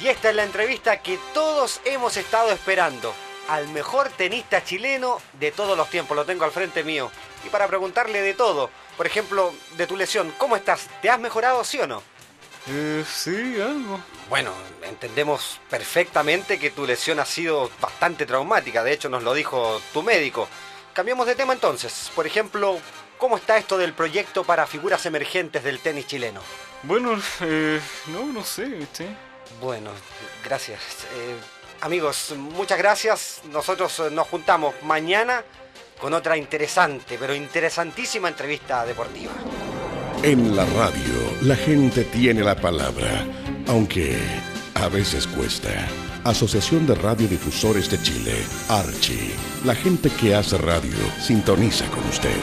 Y esta es la entrevista que todos hemos estado esperando al mejor tenista chileno de todos los tiempos. Lo tengo al frente mío. Y para preguntarle de todo, por ejemplo, de tu lesión, ¿cómo estás? ¿Te has mejorado, sí o no? Eh, sí, algo. Bueno, entendemos perfectamente que tu lesión ha sido bastante traumática, de hecho nos lo dijo tu médico. Cambiamos de tema entonces. Por ejemplo, ¿cómo está esto del proyecto para figuras emergentes del tenis chileno? Bueno, eh, no, no sé, ¿sí? Bueno, gracias. Eh, amigos, muchas gracias. Nosotros eh, nos juntamos mañana con otra interesante, pero interesantísima entrevista deportiva. En la radio, la gente tiene la palabra, aunque a veces cuesta. Asociación de Radiodifusores de Chile, Archie. La gente que hace radio sintoniza con usted.